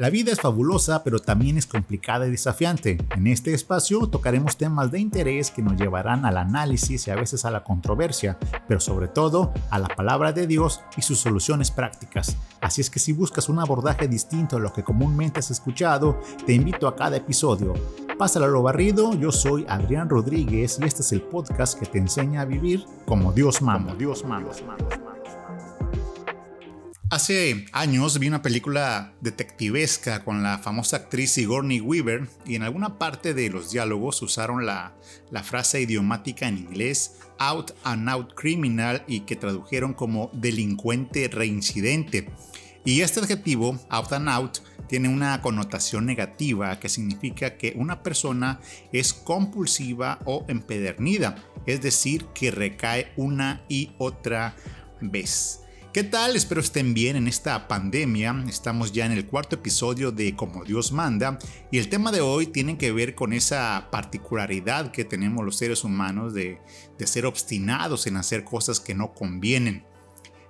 La vida es fabulosa, pero también es complicada y desafiante. En este espacio tocaremos temas de interés que nos llevarán al análisis y a veces a la controversia, pero sobre todo a la palabra de Dios y sus soluciones prácticas. Así es que si buscas un abordaje distinto a lo que comúnmente has escuchado, te invito a cada episodio. Pásalo a lo barrido, yo soy Adrián Rodríguez y este es el podcast que te enseña a vivir como Dios manda. Dios manda. Hace años vi una película detectivesca con la famosa actriz Sigourney Weaver y en alguna parte de los diálogos usaron la, la, frase idiomática en inglés out and out criminal y que tradujeron como delincuente reincidente. Y este adjetivo, out and out, tiene una connotación negativa que significa que una persona es compulsiva o empedernida, es decir, que recae una y otra vez. ¿Qué tal? Espero estén bien en esta pandemia. Estamos ya en el cuarto episodio de Como Dios manda y el tema de hoy tiene que ver con esa particularidad que tenemos los seres humanos de, de ser obstinados en hacer cosas que no convienen.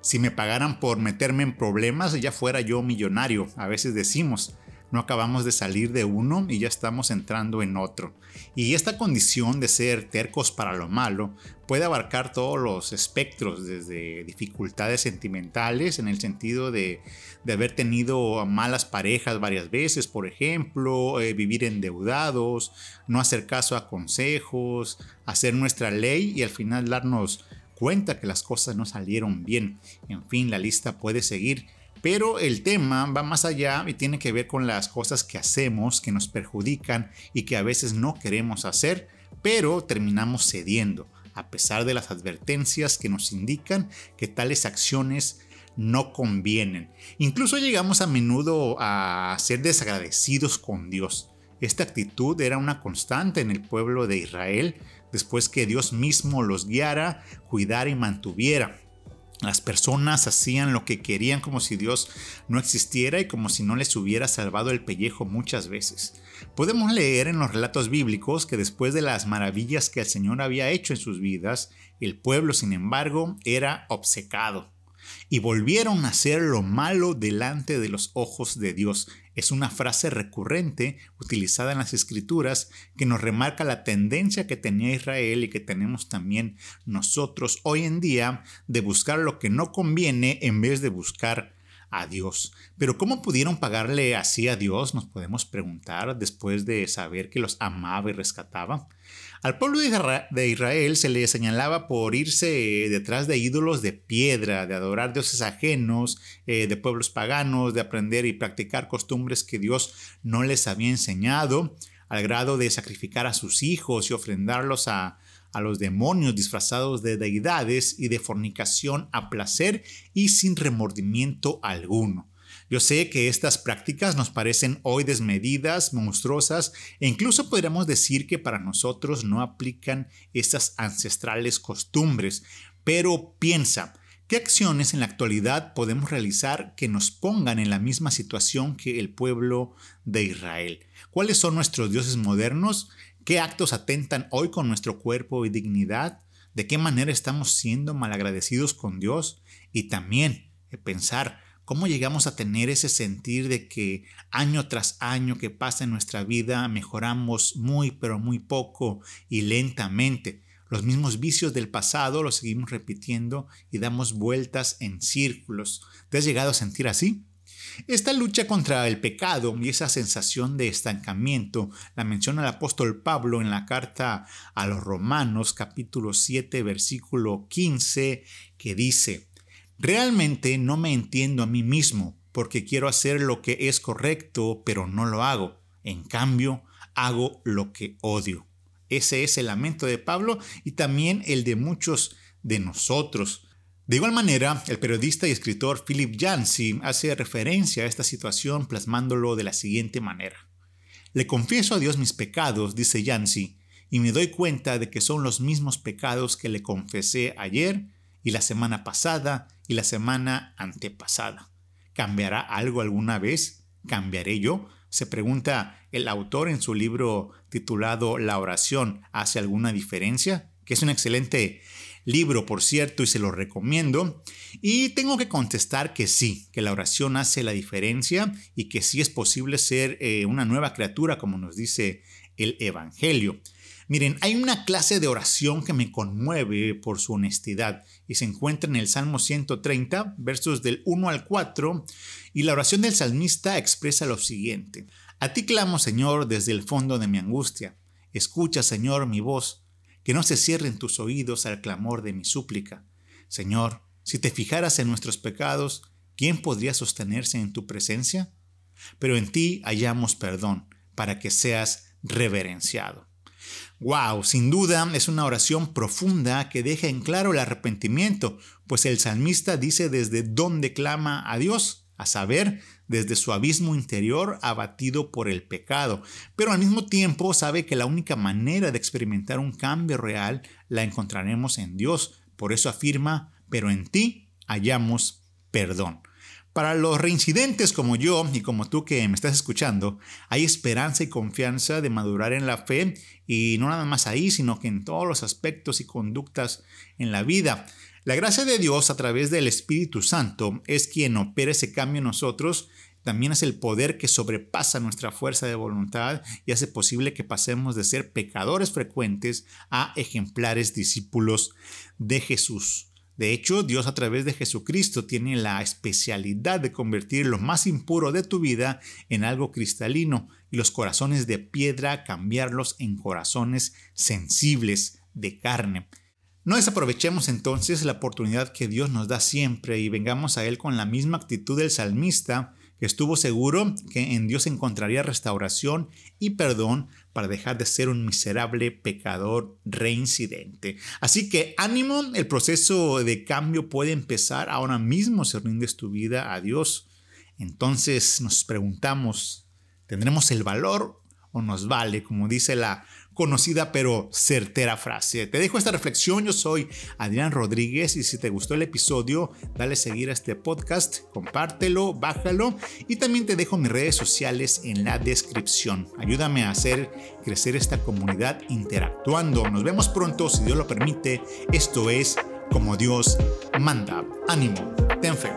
Si me pagaran por meterme en problemas, ya fuera yo millonario, a veces decimos no acabamos de salir de uno y ya estamos entrando en otro. Y esta condición de ser tercos para lo malo puede abarcar todos los espectros, desde dificultades sentimentales en el sentido de, haber tenido malas parejas varias veces, por ejemplo, eh, vivir endeudados, no hacer caso a consejos, hacer nuestra ley y al final darnos cuenta que las cosas no salieron bien. En fin, la lista puede seguir pero el tema va más allá y tiene que ver con las cosas que hacemos que nos perjudican y que a veces no queremos hacer, pero terminamos cediendo, a pesar de las advertencias que nos indican que tales acciones no convienen. Incluso llegamos a menudo a ser desagradecidos con Dios. Esta actitud era una constante en el pueblo de Israel después que Dios mismo los guiara, cuidara y mantuviera. Las personas hacían lo que querían como si Dios no existiera y como si no les hubiera salvado el pellejo muchas veces. Podemos leer en los relatos bíblicos que después de las maravillas que el Señor había hecho en sus vidas, el pueblo, sin embargo, era obcecado y volvieron a hacer lo malo delante de los ojos de Dios. Es una frase recurrente utilizada en las escrituras que nos remarca la tendencia que tenía Israel y que tenemos también nosotros hoy en día de buscar lo que no conviene en vez de buscar a Dios. Pero ¿cómo pudieron pagarle así a Dios? Nos podemos preguntar después de saber que los amaba y rescataba. Al pueblo de Israel se le señalaba por irse detrás de ídolos de piedra, de adorar dioses ajenos, eh, de pueblos paganos, de aprender y practicar costumbres que Dios no les había enseñado, al grado de sacrificar a sus hijos y ofrendarlos a, a los demonios disfrazados de deidades y de fornicación a placer y sin remordimiento alguno. Yo sé que estas prácticas nos parecen hoy desmedidas, monstruosas e incluso podríamos decir que para nosotros no aplican estas ancestrales costumbres, pero piensa, ¿qué acciones en la actualidad podemos realizar que nos pongan en la misma situación que el pueblo de Israel? ¿Cuáles son nuestros dioses modernos? ¿Qué actos atentan hoy con nuestro cuerpo y dignidad? ¿De qué manera estamos siendo malagradecidos con Dios? Y también pensar, ¿Cómo llegamos a tener ese sentir de que año tras año que pasa en nuestra vida mejoramos muy pero muy poco y lentamente? Los mismos vicios del pasado los seguimos repitiendo y damos vueltas en círculos. ¿Te has llegado a sentir así? Esta lucha contra el pecado y esa sensación de estancamiento la menciona el apóstol Pablo en la carta a los Romanos capítulo 7 versículo 15 que dice, Realmente no me entiendo a mí mismo porque quiero hacer lo que es correcto, pero no lo hago. En cambio, hago lo que odio. Ese es el lamento de Pablo y también el de muchos de nosotros. De igual manera, el periodista y escritor Philip Yancey hace referencia a esta situación plasmándolo de la siguiente manera. Le confieso a Dios mis pecados, dice Yancey, y me doy cuenta de que son los mismos pecados que le confesé ayer y la semana pasada y la semana antepasada. ¿Cambiará algo alguna vez? ¿Cambiaré yo? Se pregunta el autor en su libro titulado La oración hace alguna diferencia, que es una excelente libro, por cierto, y se lo recomiendo. Y tengo que contestar que sí, que la oración hace la diferencia y que sí es posible ser eh, una nueva criatura, como nos dice el Evangelio. Miren, hay una clase de oración que me conmueve por su honestidad y se encuentra en el Salmo 130, versos del 1 al 4, y la oración del salmista expresa lo siguiente. A ti clamo, Señor, desde el fondo de mi angustia. Escucha, Señor, mi voz, que no se cierren tus oídos al clamor de mi súplica. Señor, si te fijaras en nuestros pecados, ¿quién podría sostenerse en tu presencia? Pero en ti hallamos perdón, para que seas reverenciado. Wow, sin duda es una oración profunda que deja en claro el arrepentimiento, pues el salmista dice desde dónde clama a Dios, a saber, desde su abismo interior abatido por el pecado, pero al mismo tiempo sabe que la única manera de experimentar un cambio real la encontraremos en Dios, por eso afirma, pero en ti hallamos perdón. Para los reincidentes como yo y como tú que me estás escuchando, hay esperanza y confianza de madurar en la fe y no nada más ahí, sino que en todos los aspectos y conductas en la vida. La gracia de Dios a través del Espíritu Santo es quien opera ese cambio en nosotros. También es el poder que sobrepasa nuestra fuerza de voluntad y hace posible que pasemos de ser pecadores frecuentes a ejemplares discípulos de Jesús. De hecho, Dios a través de Jesucristo tiene la especialidad de convertir lo más impuro de tu vida en algo cristalino y los corazones de piedra cambiarlos en corazones sensibles de carne. No desaprovechemos entonces la oportunidad que Dios nos da siempre y vengamos a Él con la misma actitud del salmista estuvo seguro que en Dios encontraría restauración y perdón para dejar de ser un miserable pecador reincidente. Así que ánimo, el proceso de cambio puede empezar ahora mismo si rindes tu vida a Dios. Entonces nos preguntamos, ¿tendremos el valor o nos vale? Como dice la conocida pero certera frase. Te dejo esta reflexión, yo soy Adrián Rodríguez y si te gustó el episodio, dale seguir a este podcast, compártelo, bájalo y también te dejo mis redes sociales en la descripción. Ayúdame a hacer crecer esta comunidad interactuando. Nos vemos pronto, si Dios lo permite. Esto es como Dios manda. Ánimo, ten fe.